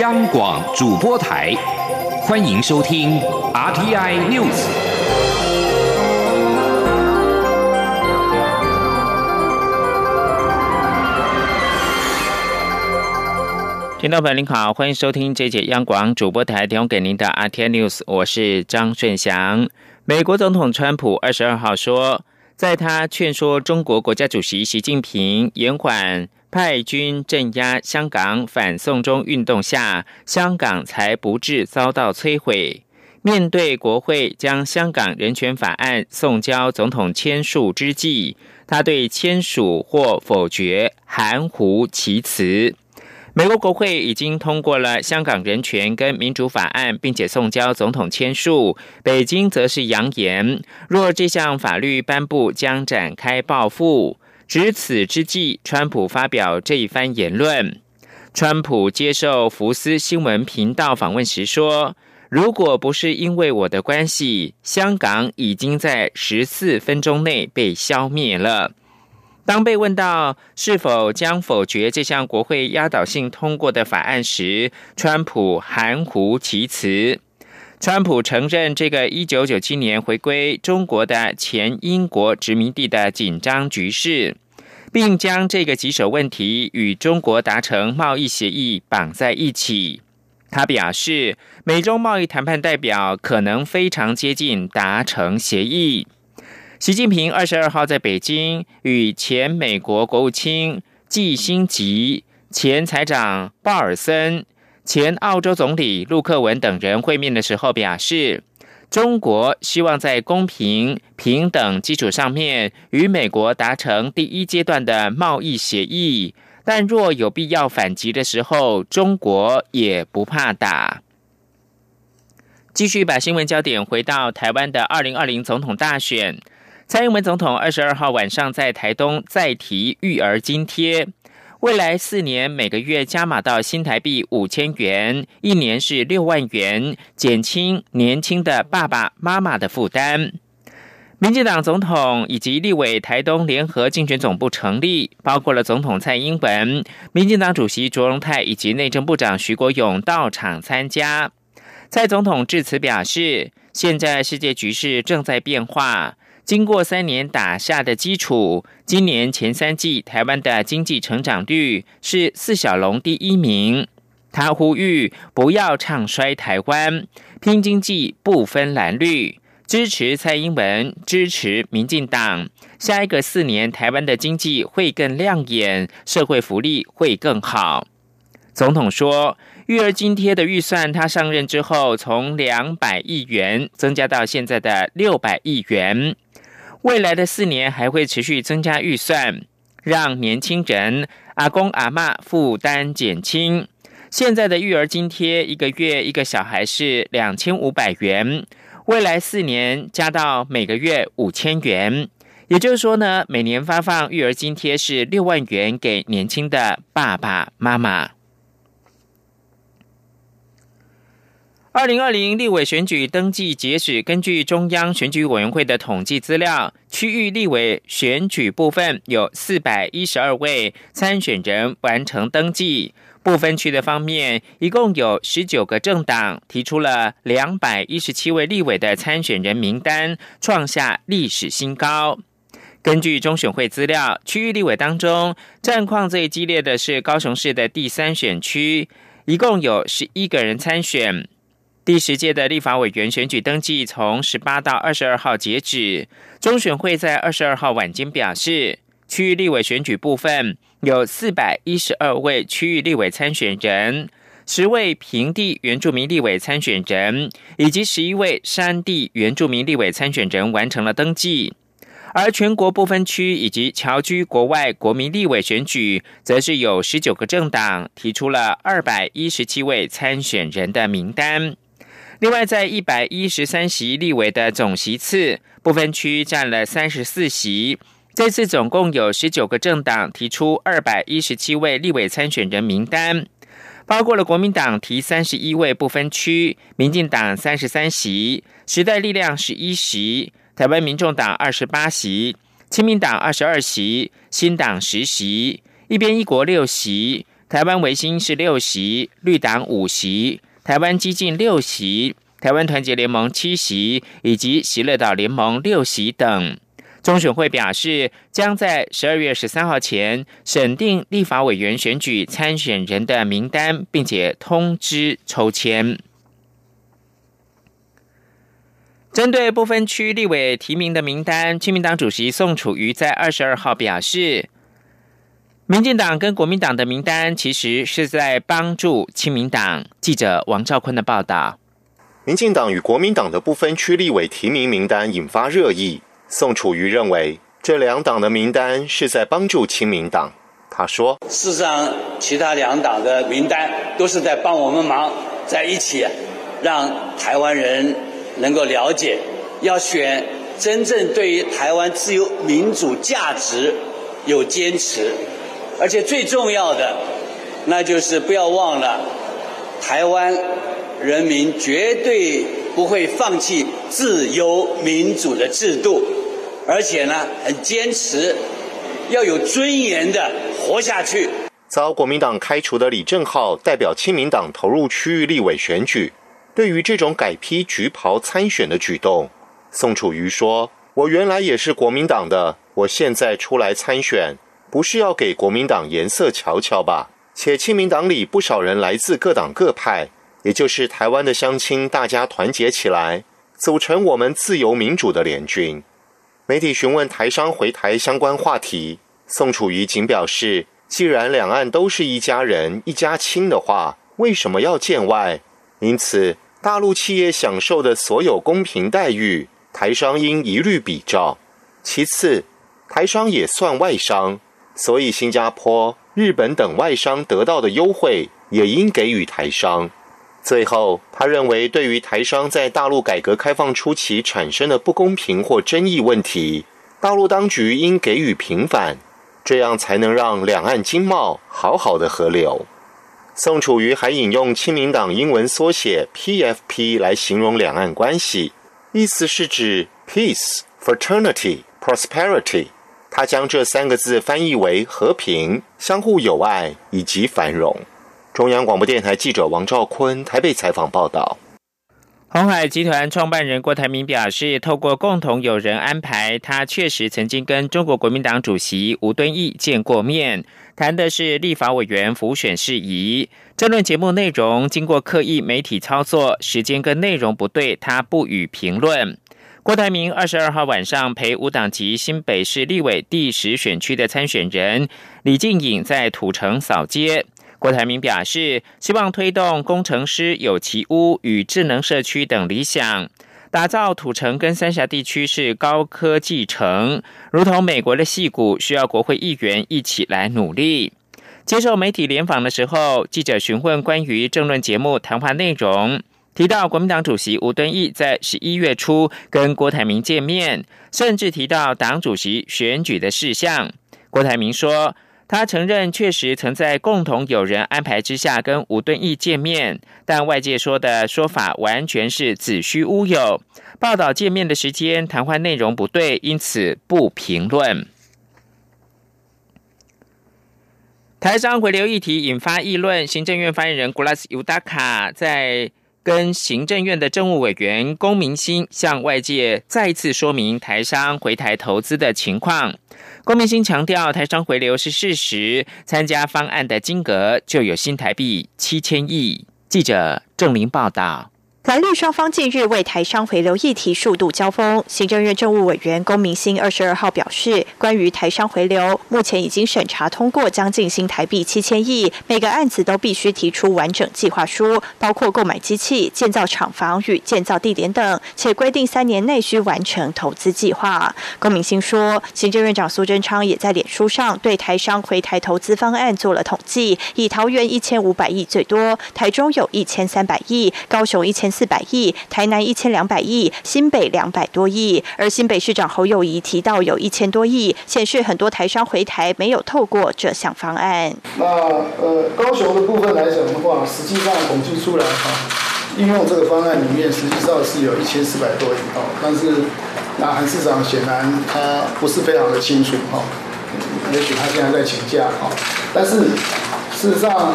央广主播台，欢迎收听 RTI News。听众朋友您好，欢迎收听这节央广主播台提供给您的 RTI News，我是张顺祥。美国总统川普二十二号说，在他劝说中国国家主席习近平延缓。派军镇压香港反送中运动下，香港才不致遭到摧毁。面对国会将香港人权法案送交总统签署之际，他对签署或否决含糊其辞。美国国会已经通过了香港人权跟民主法案，并且送交总统签署。北京则是扬言，若这项法律颁布，将展开报复。值此之际，川普发表这一番言论。川普接受福斯新闻频道访问时说：“如果不是因为我的关系，香港已经在十四分钟内被消灭了。”当被问到是否将否决这项国会压倒性通过的法案时，川普含糊其辞。川普承认，这个一九九七年回归中国的前英国殖民地的紧张局势，并将这个棘手问题与中国达成贸易协议绑在一起。他表示，美中贸易谈判代表可能非常接近达成协议。习近平二十二号在北京与前美国国务卿季辛吉、前财长鲍尔森。前澳洲总理陆克文等人会面的时候表示，中国希望在公平平等基础上面与美国达成第一阶段的贸易协议，但若有必要反击的时候，中国也不怕打。继续把新闻焦点回到台湾的二零二零总统大选，蔡英文总统二十二号晚上在台东再提育儿津贴。未来四年每个月加码到新台币五千元，一年是六万元，减轻年轻的爸爸妈妈的负担。民进党总统以及立委台东联合竞选总部成立，包括了总统蔡英文、民进党主席卓荣泰以及内政部长徐国勇到场参加。蔡总统致辞表示，现在世界局势正在变化。经过三年打下的基础，今年前三季台湾的经济成长率是四小龙第一名。他呼吁不要唱衰台湾，拼经济不分蓝绿，支持蔡英文，支持民进党。下一个四年，台湾的经济会更亮眼，社会福利会更好。总统说，育儿津贴的预算，他上任之后从两百亿元增加到现在的六百亿元。未来的四年还会持续增加预算，让年轻人、阿公阿妈负担减轻。现在的育儿津贴一个月一个小孩是两千五百元，未来四年加到每个月五千元，也就是说呢，每年发放育儿津贴是六万元给年轻的爸爸妈妈。二零二零立委选举登记截止，根据中央选举委员会的统计资料，区域立委选举部分有四百一十二位参选人完成登记。部分区的方面，一共有十九个政党提出了两百一十七位立委的参选人名单，创下历史新高。根据中选会资料，区域立委当中战况最激烈的是高雄市的第三选区，一共有十一个人参选。第十届的立法委员选举登记从十八到二十二号截止。中选会在二十二号晚间表示，区域立委选举部分有四百一十二位区域立委参选人，十位平地原住民立委参选人以及十一位山地原住民立委参选人完成了登记。而全国部分区以及侨居国外国民立委选举，则是有十九个政党提出了二百一十七位参选人的名单。另外，在一百一十三席立委的总席次，不分区占了三十四席。这次总共有十九个政党提出二百一十七位立委参选人名单，包括了国民党提三十一位不分区，民进党三十三席，时代力量十一席，台湾民众党二十八席，亲民党二十二席，新党十席，一边一国六席。台湾维新是六席，绿党五席，台湾激进六席，台湾团结联盟七席，以及喜乐岛联盟六席等。中选会表示，将在十二月十三号前审定立法委员选举参选人的名单，并且通知抽签。针对不分区立委提名的名单，亲民党主席宋楚瑜在二十二号表示，民进党跟国民党的名单其实是在帮助亲民党。记者王兆坤的报道：民进党与国民党的不分区立委提名名单引发热议。宋楚瑜认为，这两党的名单是在帮助亲民党。他说：“事实上，其他两党的名单都是在帮我们忙，在一起，让台湾人能够了解，要选真正对于台湾自由民主价值有坚持，而且最重要的，那就是不要忘了，台湾人民绝对不会放弃自由民主的制度。”而且呢，很坚持要有尊严的活下去。遭国民党开除的李正浩代表亲民党投入区域立委选举，对于这种改披橘袍参选的举动，宋楚瑜说：“我原来也是国民党的，我现在出来参选，不是要给国民党颜色瞧瞧吧？且亲民党里不少人来自各党各派，也就是台湾的乡亲，大家团结起来，组成我们自由民主的联军。”媒体询问台商回台相关话题，宋楚瑜仅表示：“既然两岸都是一家人、一家亲的话，为什么要见外？因此，大陆企业享受的所有公平待遇，台商应一律比照。其次，台商也算外商，所以新加坡、日本等外商得到的优惠，也应给予台商。”最后，他认为，对于台商在大陆改革开放初期产生的不公平或争议问题，大陆当局应给予平反，这样才能让两岸经贸好好的合流。宋楚瑜还引用亲民党英文缩写 PFP 来形容两岸关系，意思是指 peace、fraternity、prosperity。他将这三个字翻译为和平、相互友爱以及繁荣。中央广播电台记者王兆坤台北采访报道：红海集团创办人郭台铭表示，透过共同友人安排，他确实曾经跟中国国民党主席吴敦义见过面，谈的是立法委员辅选事宜。这论节目内容经过刻意媒体操作，时间跟内容不对，他不予评论。郭台铭二十二号晚上陪无党籍新北市立委第十选区的参选人李静颖在土城扫街。郭台铭表示，希望推动工程师有其屋与智能社区等理想，打造土城跟三峡地区是高科技城，如同美国的戏谷，需要国会议员一起来努力。接受媒体联访的时候，记者询问关于政论节目谈话内容，提到国民党主席吴敦义在十一月初跟郭台铭见面，甚至提到党主席选举的事项。郭台铭说。他承认，确实曾在共同友人安排之下跟吴敦义见面，但外界说的说法完全是子虚乌有。报道见面的时间、谈话内容不对，因此不评论。台商回流议题引发议论，行政院发言人古拉斯尤达卡在。跟行政院的政务委员龚明鑫向外界再次说明台商回台投资的情况。龚明鑫强调，台商回流是事实，参加方案的金额就有新台币七千亿。记者郑林报道。蓝绿双方近日为台商回流议题数度交锋。行政院政务委员龚明鑫二十二号表示，关于台商回流，目前已经审查通过将近新台币七千亿，每个案子都必须提出完整计划书，包括购买机器、建造厂房与建造地点等，且规定三年内需完成投资计划。龚明鑫说，行政院长苏贞昌也在脸书上对台商回台投资方案做了统计，以桃园一千五百亿最多，台中有一千三百亿，高雄一千。四百亿，台南一千两百亿，新北两百多亿，而新北市长侯友谊提到有一千多亿，显示很多台商回台没有透过这项方案。那呃，高雄的部分来讲的话，实际上统计出来哈，应用这个方案里面，实际上是有一千四百多亿哈，但是那韩市长显然他不是非常的清楚哈，也许他现在在请假哈，但是。事实上，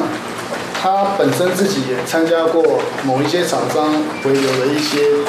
他本身自己也参加过某一些厂商回流的一些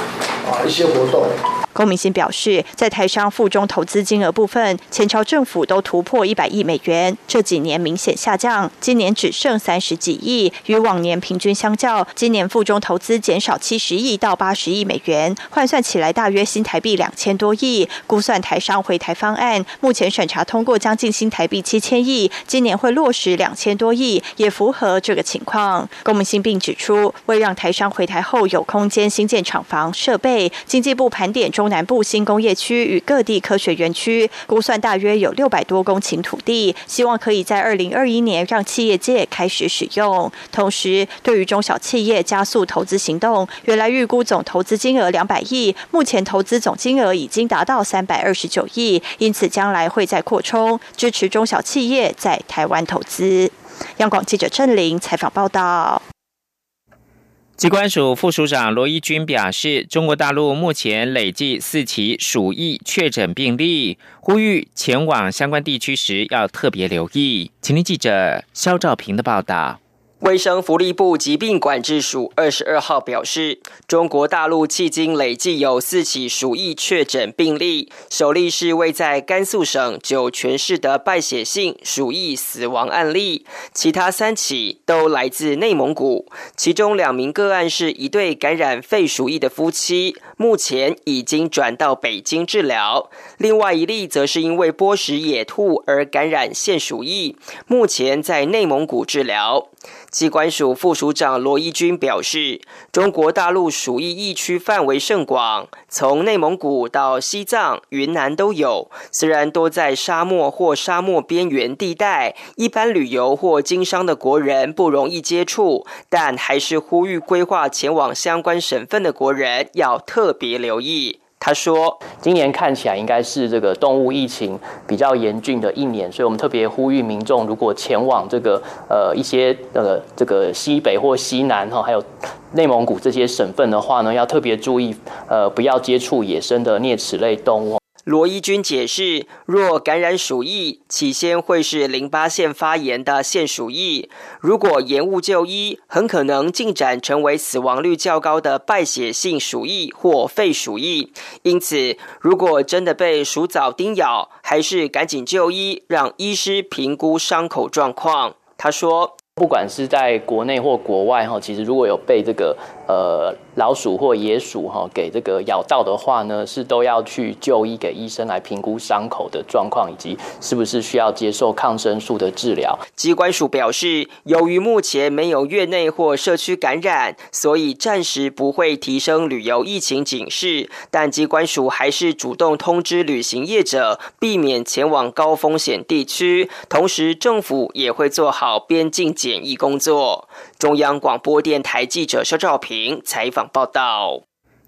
啊一些活动。龚明鑫表示，在台商附中投资金额部分，前朝政府都突破一百亿美元，这几年明显下降，今年只剩三十几亿，与往年平均相较，今年附中投资减少七十亿到八十亿美元，换算起来大约新台币两千多亿。估算台商回台方案，目前审查通过将近新台币七千亿，今年会落实两千多亿，也符合这个情况。龚明鑫并指出，为让台商回台后有空间新建厂房设备，经济部盘点中。中南部新工业区与各地科学园区估算大约有六百多公顷土地，希望可以在二零二一年让企业界开始使用。同时，对于中小企业加速投资行动，原来预估总投资金额两百亿，目前投资总金额已经达到三百二十九亿，因此将来会再扩充，支持中小企业在台湾投资。央广记者郑玲采访报道。机关署副署长罗一军表示，中国大陆目前累计四起鼠疫确诊病例，呼吁前往相关地区时要特别留意。请听记者肖兆平的报道。卫生福利部疾病管制署二十二号表示，中国大陆迄今累计有四起鼠疫确诊病例，首例是位在甘肃省酒泉市的败血性鼠疫死亡案例，其他三起都来自内蒙古，其中两名个案是一对感染肺鼠疫的夫妻，目前已经转到北京治疗；另外一例则是因为剥食野兔而感染腺鼠疫，目前在内蒙古治疗。机关署副署长罗一军表示，中国大陆鼠疫疫区范围甚广，从内蒙古到西藏、云南都有。虽然多在沙漠或沙漠边缘地带，一般旅游或经商的国人不容易接触，但还是呼吁规划前往相关省份的国人要特别留意。他说：“今年看起来应该是这个动物疫情比较严峻的一年，所以我们特别呼吁民众，如果前往这个呃一些呃这个西北或西南哈，还有内蒙古这些省份的话呢，要特别注意，呃，不要接触野生的啮齿类动物。”罗一军解释，若感染鼠疫，起先会是淋巴腺发炎的腺鼠疫，如果延误就医，很可能进展成为死亡率较高的败血性鼠疫或肺鼠疫。因此，如果真的被鼠蚤叮咬，还是赶紧就医，让医师评估伤口状况。他说。不管是在国内或国外哈，其实如果有被这个呃老鼠或野鼠哈给这个咬到的话呢，是都要去就医给医生来评估伤口的状况以及是不是需要接受抗生素的治疗。机关署表示，由于目前没有院内或社区感染，所以暂时不会提升旅游疫情警示。但机关署还是主动通知旅行业者，避免前往高风险地区。同时，政府也会做好边境。检疫工作。中央广播电台记者肖兆平采访报道。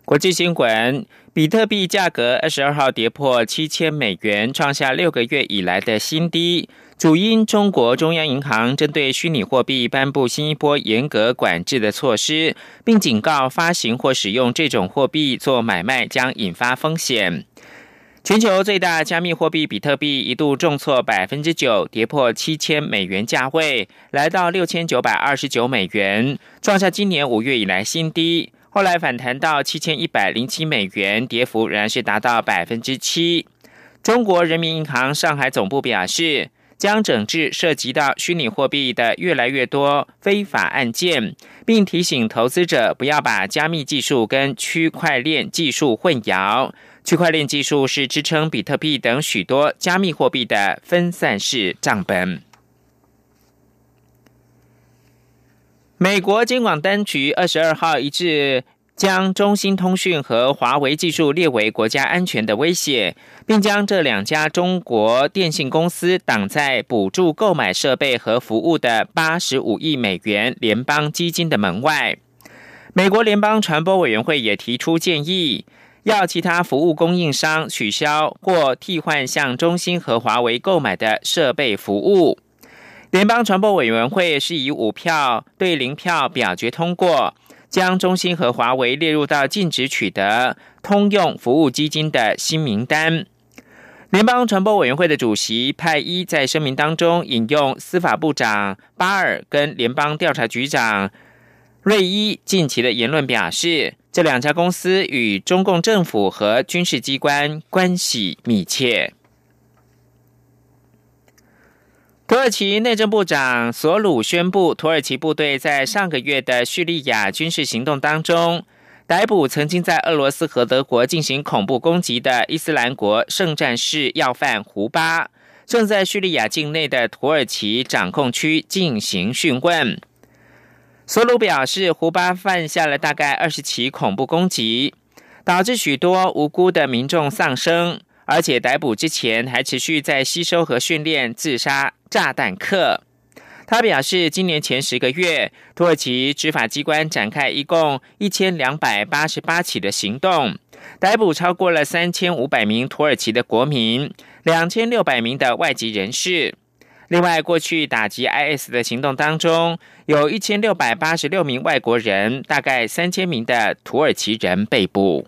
国际新闻：比特币价格二十二号跌破七千美元，创下六个月以来的新低，主因中国中央银行针对虚拟货币颁布新一波严格管制的措施，并警告发行或使用这种货币做买卖将引发风险。全球最大加密货币比特币一度重挫百分之九，跌破七千美元价位，来到六千九百二十九美元，创下今年五月以来新低。后来反弹到七千一百零七美元，跌幅仍然是达到百分之七。中国人民银行上海总部表示，将整治涉及到虚拟货币的越来越多非法案件，并提醒投资者不要把加密技术跟区块链技术混淆。区块链技术是支撑比特币等许多加密货币的分散式账本。美国监管当局二十二号一致将中兴通讯和华为技术列为国家安全的威胁，并将这两家中国电信公司挡在补助购买设备和服务的八十五亿美元联邦基金的门外。美国联邦传播委员会也提出建议。要其他服务供应商取消或替换向中兴和华为购买的设备服务。联邦传播委员会是以五票对零票表决通过，将中兴和华为列入到禁止取得通用服务基金的新名单。联邦传播委员会的主席派伊在声明当中引用司法部长巴尔跟联邦调查局长瑞伊近期的言论，表示这两家公司与中共政府和军事机关关系密切。土耳其内政部长索鲁宣布，土耳其部队在上个月的叙利亚军事行动当中。逮捕曾经在俄罗斯和德国进行恐怖攻击的伊斯兰国圣战士要犯胡巴，正在叙利亚境内的土耳其掌控区进行讯问。索鲁表示，胡巴犯下了大概二十起恐怖攻击，导致许多无辜的民众丧生，而且逮捕之前还持续在吸收和训练自杀炸弹客。他表示，今年前十个月，土耳其执法机关展开一共一千两百八十八起的行动，逮捕超过了三千五百名土耳其的国民，两千六百名的外籍人士。另外，过去打击 IS 的行动当中，有一千六百八十六名外国人，大概三千名的土耳其人被捕。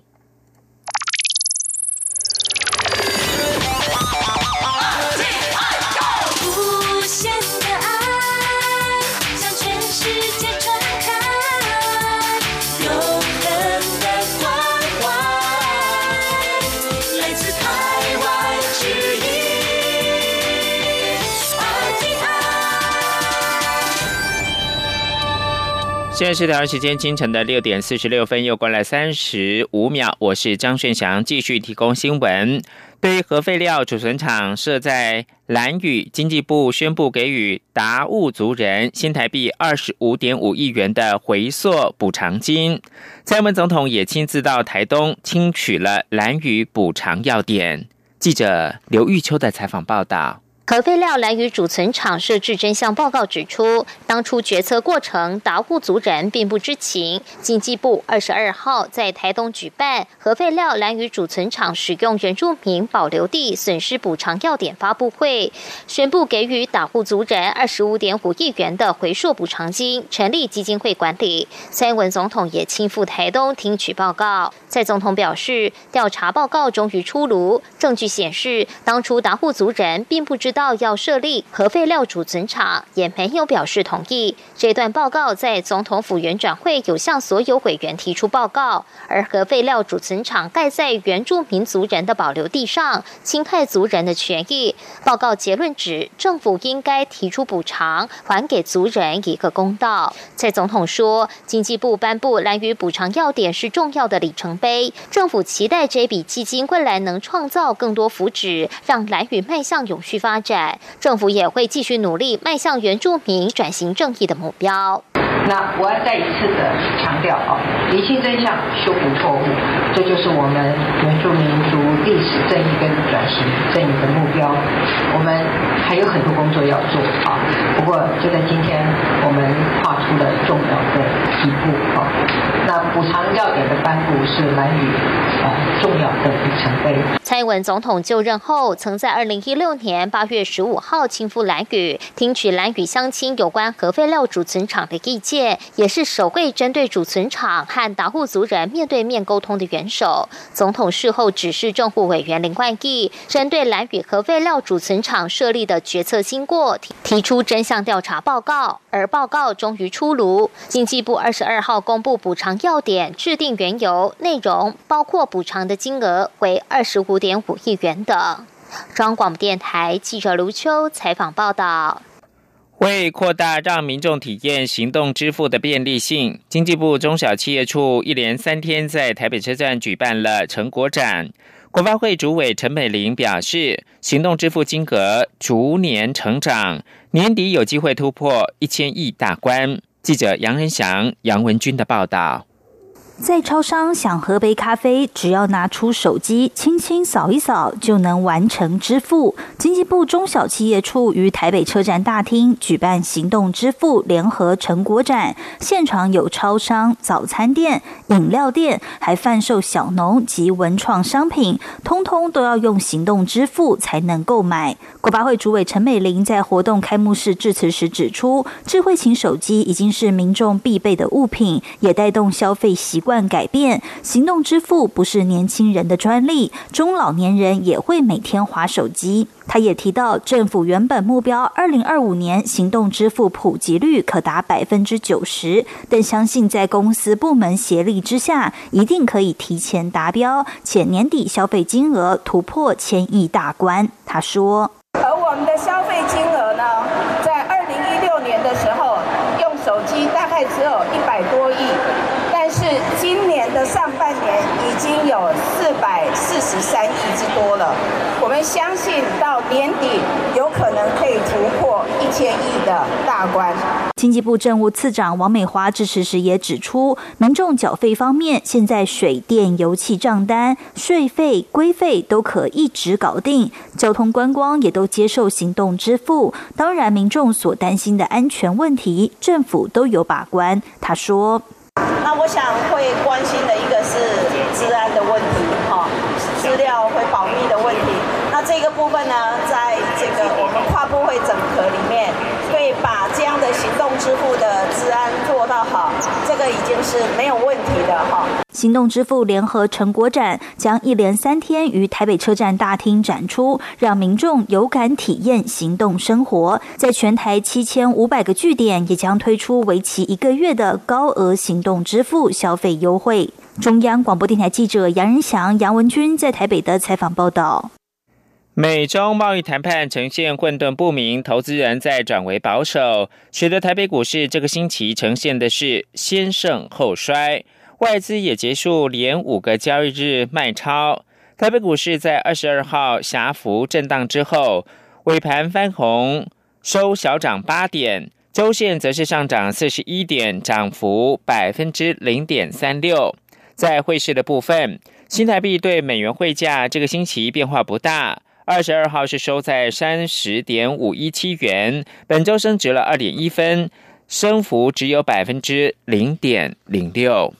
现在是台湾时间清晨的六点四十六分，又过了三十五秒。我是张顺祥，继续提供新闻。对于核废料储存厂设在兰屿，经济部宣布给予达悟族人新台币二十五点五亿元的回溯补偿金。蔡英文总统也亲自到台东听取了兰屿补偿要点。记者刘玉秋的采访报道。核废料来屿储存厂设置真相报告指出，当初决策过程达悟族人并不知情。经济部二十二号在台东举办核废料来屿储存厂使用原住民保留地损失补偿要点发布会，宣布给予达悟族人二十五点五亿元的回溯补偿金，成立基金会管理。蔡英文总统也亲赴台东听取报告。蔡总统表示，调查报告终于出炉，证据显示当初达悟族人并不知。到要设立核废料储存厂，也没有表示同意。这段报告在总统府原转会有向所有委员提出报告，而核废料储存厂盖在原住民族人的保留地上，侵害族人的权益。报告结论指，政府应该提出补偿，还给族人一个公道。蔡总统说，经济部颁布蓝屿补偿要点是重要的里程碑，政府期待这笔基金未来能创造更多福祉，让蓝屿迈向永续发展。展，政府也会继续努力迈向原住民转型正义的目标。那我要再一次的强调哦，厘清真相，修补错误，这就是我们原住民族历史正义跟转型正义的目标。我们还有很多工作要做啊，不过就在今天，我们跨出了重要的一步啊。那补偿要点的颁布是蛮与呃重要的里程碑。蔡英文总统就任后，曾在二零一六年八月十五号亲赴蓝屿，听取蓝屿乡亲有关核废料储存厂的意见，也是首位针对储存厂和达户族人面对面沟通的元首。总统事后指示政府委员林冠毅，针对蓝屿核废料储存厂设立的决策经过，提出真相调查报告。而报告终于出炉，经济部二十二号公布补偿要点，制定缘由，内容包括补偿的金额为二十五点五亿元等。中广电台记者卢秋采访报道。为扩大让民众体验行动支付的便利性，经济部中小企业处一连三天在台北车站举办了成果展。国发会主委陈美玲表示，行动支付金额逐年成长，年底有机会突破一千亿大关。记者杨仁祥、杨文军的报道。在超商想喝杯咖啡，只要拿出手机，轻轻扫一扫就能完成支付。经济部中小企业处于台北车站大厅举办行动支付联合成果展，现场有超商、早餐店、饮料店，还贩售小农及文创商品，通通都要用行动支付才能购买。国发会主委陈美玲在活动开幕式致辞时指出，智慧型手机已经是民众必备的物品，也带动消费习。惯改变，行动支付不是年轻人的专利，中老年人也会每天划手机。他也提到，政府原本目标二零二五年行动支付普及率可达百分之九十，但相信在公司部门协力之下，一定可以提前达标，且年底消费金额突破千亿大关。他说：“而我们的消费金额呢，在二零一六年的时候，用手机大概只有一百多亿，但是今年的上半年已经有四百四十三亿之多了。我们相信到。”年底有可能可以突破一千亿的大关。经济部政务次长王美华致辞时也指出，民众缴费方面，现在水电油气账单、税费、规费都可一直搞定，交通观光也都接受行动支付。当然，民众所担心的安全问题，政府都有把关。他说：“那我想会关心的一个是治安的问题，哈，资料会保密的问题。”这个部分呢，在这个我们跨部会整合里面，对把这样的行动支付的治安做到好，这个已经是没有问题的哈。行动支付联合成果展将一连三天于台北车站大厅展出，让民众有感体验行动生活。在全台七千五百个据点，也将推出为期一个月的高额行动支付消费优惠。中央广播电台记者杨仁祥、杨文君在台北的采访报道。美中贸易谈判呈现混沌不明，投资人在转为保守，使得台北股市这个星期呈现的是先盛后衰，外资也结束连五个交易日卖超。台北股市在二十二号狭幅震荡之后，尾盘翻红，收小涨八点，周线则是上涨四十一点，涨幅百分之零点三六。在汇市的部分，新台币对美元汇价这个星期变化不大。二十二号是收在三十点五一七元，本周升值了二点一分，升幅只有百分之零点零六。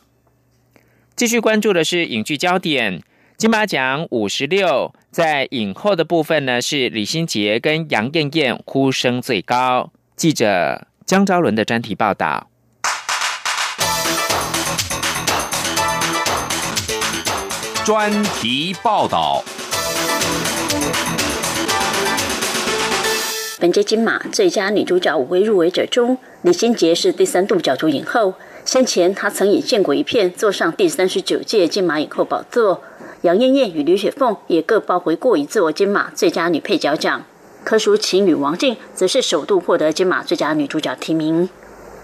继续关注的是影剧焦点，金马奖五十六，在影后的部分呢是李心洁跟杨艳艳呼声最高。记者江昭伦的专题报道。专题报道。本届金马最佳女主角五位入围者中，李心洁是第三度角逐影后。先前她曾以《见过一片》坐上第三十九届金马影后宝座。杨艳艳与刘雪凤也各包回过一座金马最佳女配角奖。柯淑琴与王静则是首度获得金马最佳女主角提名。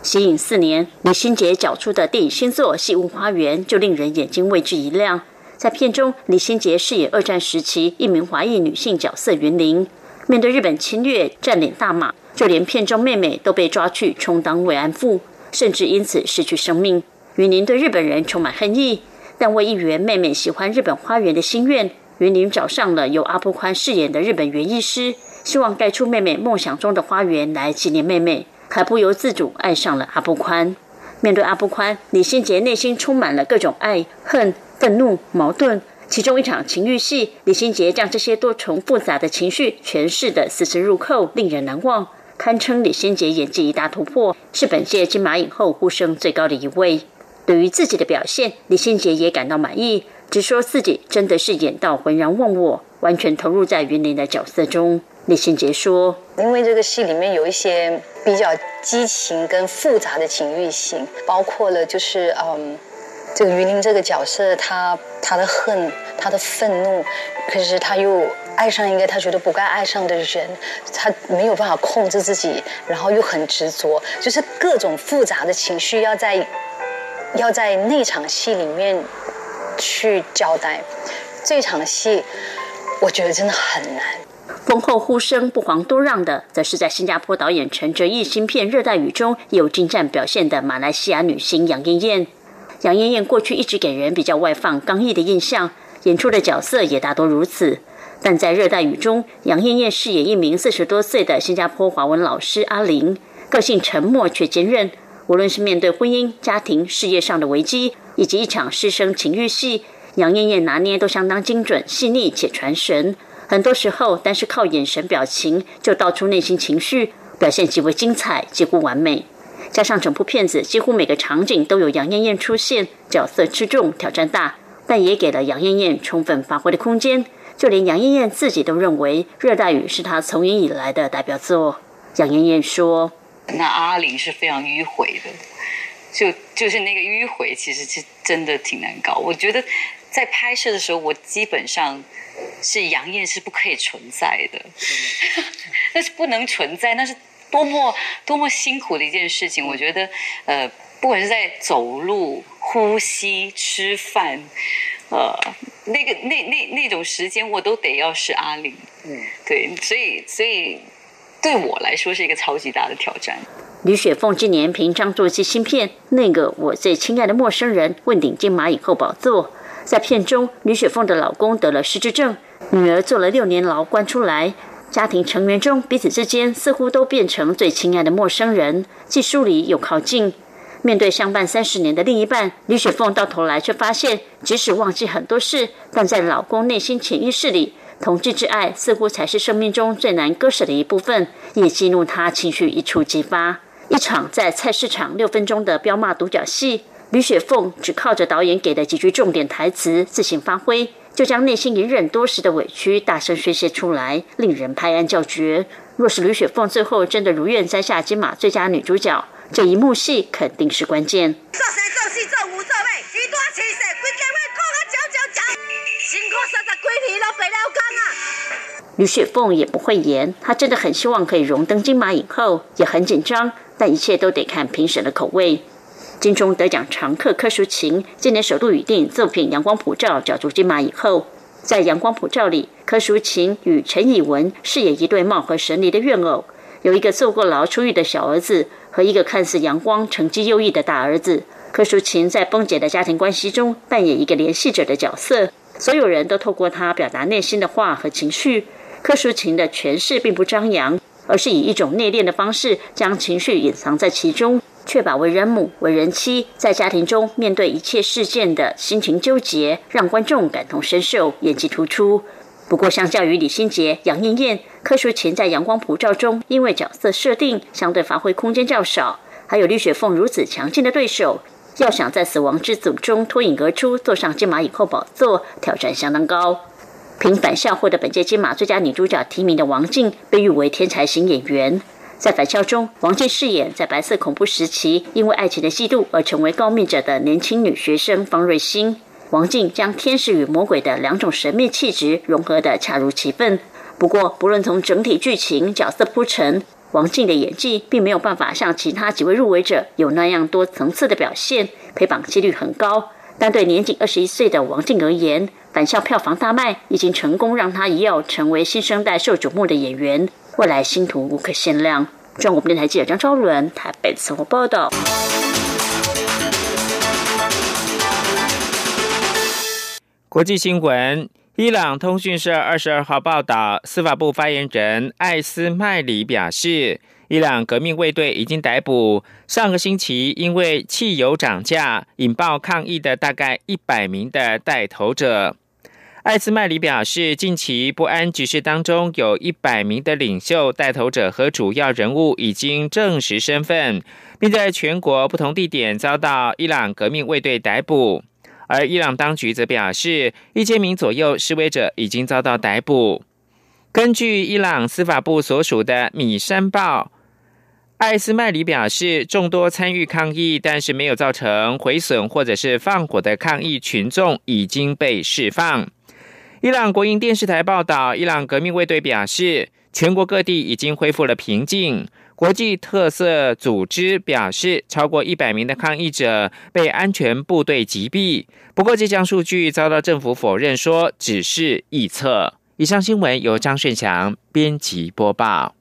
息影四年，李心洁角出的电影新作《戏屋花园》就令人眼睛为之一亮。在片中，李心洁饰演二战时期一名华裔女性角色云玲。面对日本侵略占领大马，就连片中妹妹都被抓去充当慰安妇，甚至因此失去生命。云林对日本人充满恨意，但为一圆妹妹喜欢日本花园的心愿，云林找上了由阿布宽饰演的日本园艺师，希望盖出妹妹梦想中的花园来纪念妹妹，还不由自主爱上了阿布宽。面对阿布宽，李心洁内心充满了各种爱、恨、愤怒、矛盾。其中一场情欲戏，李心洁将这些多重复杂的情绪诠释的丝丝入扣，令人难忘，堪称李心洁演技一大突破，是本届金马影后呼声最高的一位。对于自己的表现，李心洁也感到满意，只说自己真的是演到浑然忘我，完全投入在云林的角色中。李心洁说：“因为这个戏里面有一些比较激情跟复杂的情欲性，包括了就是嗯。”这个云林这个角色，他他的恨，他的愤怒，可是他又爱上一个他觉得不该爱上的人，他没有办法控制自己，然后又很执着，就是各种复杂的情绪要在要在那场戏里面去交代。这场戏我觉得真的很难。丰厚呼声不遑多让的，则是在新加坡导演陈哲艺新片《热带雨》中有精湛表现的马来西亚女星杨艳艳。杨艳艳过去一直给人比较外放、刚毅的印象，演出的角色也大多如此。但在《热带雨》中，杨艳艳饰演一名四十多岁的新加坡华文老师阿玲，个性沉默却坚韧。无论是面对婚姻、家庭、事业上的危机，以及一场师生情欲戏，杨艳艳拿捏都相当精准、细腻且传神。很多时候，单是靠眼神表情就道出内心情绪，表现极为精彩，几乎完美。加上整部片子几乎每个场景都有杨艳艳出现，角色之重，挑战大，但也给了杨艳艳充分发挥的空间。就连杨艳艳自己都认为《热带雨》是她从影以来的代表作。杨艳艳说：“那阿玲是非常迂回的，就就是那个迂回，其实是真的挺难搞。我觉得在拍摄的时候，我基本上是杨艳是不可以存在的，那是不能存在，那是多么多么辛苦的一件事情。我觉得，呃，不管是在走路、呼吸、吃饭。”呃，那个那那那种时间，我都得要是阿玲。嗯，对，所以所以对我来说是一个超级大的挑战。吕雪凤今年凭张作骥新片《那个我最亲爱的陌生人》问鼎金马影后宝座。在片中，吕雪凤的老公得了失智症，女儿坐了六年牢关出来，家庭成员中彼此之间似乎都变成最亲爱的陌生人，既疏离又靠近。面对相伴三十年的另一半，李雪凤到头来却发现，即使忘记很多事，但在老公内心潜意识里，同志之爱似乎才是生命中最难割舍的一部分，也激怒她情绪一触即发。一场在菜市场六分钟的彪骂独角戏，李雪凤只靠着导演给的几句重点台词自行发挥，就将内心隐忍多时的委屈大声宣泄出来，令人拍案叫绝。若是吕雪凤最后真的如愿摘下金马最佳女主角，这一幕戏肯定是关键。做生做死做无做尾，几多气势，规家伙讲啊嚼嚼嚼，辛苦三十几年了，白了工啊！吕雪凤也不会演，她真的很希望可以荣登金马影后，也很紧张，但一切都得看评审的口味。金钟得奖常客柯淑琴今年首度与电影作品《阳光普照》角逐金马影后，在《阳光普照》里，柯淑琴与陈以文饰演一对貌合神离的怨偶，有一个坐过牢出狱的小儿子。和一个看似阳光、成绩优异的大儿子柯淑琴，在崩解的家庭关系中扮演一个联系者的角色。所有人都透过他表达内心的话和情绪。柯淑琴的诠释并不张扬，而是以一种内敛的方式将情绪隐藏在其中，确保为人母、为人妻在家庭中面对一切事件的心情纠结，让观众感同身受，演技突出。不过，相较于李心洁、杨艳艳，柯淑琴在《阳光普照》中，因为角色设定相对发挥空间较少，还有李雪凤如此强劲的对手，要想在死亡之组中脱颖而出，坐上金马影后宝座，挑战相当高。凭《返校》获得本届金马最佳女主角提名的王静，被誉为天才型演员。在《返校》中，王静饰演在白色恐怖时期因为爱情的嫉妒而成为告密者的年轻女学生方瑞欣。王静将天使与魔鬼的两种神秘气质融合得恰如其分。不过，不论从整体剧情、角色铺陈，王静的演技并没有办法像其他几位入围者有那样多层次的表现，陪榜几率很高。但对年仅二十一岁的王静而言，返校票房大卖，已经成功让她一跃成为新生代受瞩目的演员，未来星途无可限量。中国电台记者张昭伦台北生活报道。国际新闻：伊朗通讯社二十二号报道，司法部发言人艾斯麦里表示，伊朗革命卫队已经逮捕上个星期因为汽油涨价引爆抗议的大概一百名的带头者。艾斯麦里表示，近期不安局势当中，有一百名的领袖、带头者和主要人物已经证实身份，并在全国不同地点遭到伊朗革命卫队逮捕。而伊朗当局则表示，一千名左右示威者已经遭到逮捕。根据伊朗司法部所属的《米山报》，艾斯麦里表示，众多参与抗议但是没有造成毁损或者是放火的抗议群众已经被释放。伊朗国营电视台报道，伊朗革命卫队表示，全国各地已经恢复了平静。国际特色组织表示，超过一百名的抗议者被安全部队击毙。不过，这项数据遭到政府否认，说只是臆测。以上新闻由张顺祥编辑播报。